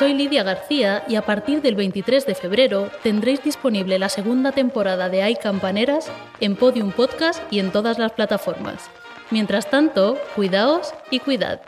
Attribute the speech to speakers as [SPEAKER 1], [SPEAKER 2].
[SPEAKER 1] Soy Lidia García y a partir del 23 de febrero tendréis disponible la segunda temporada de Hay Campaneras en Podium Podcast y en todas las plataformas. Mientras tanto, cuidaos y cuidad.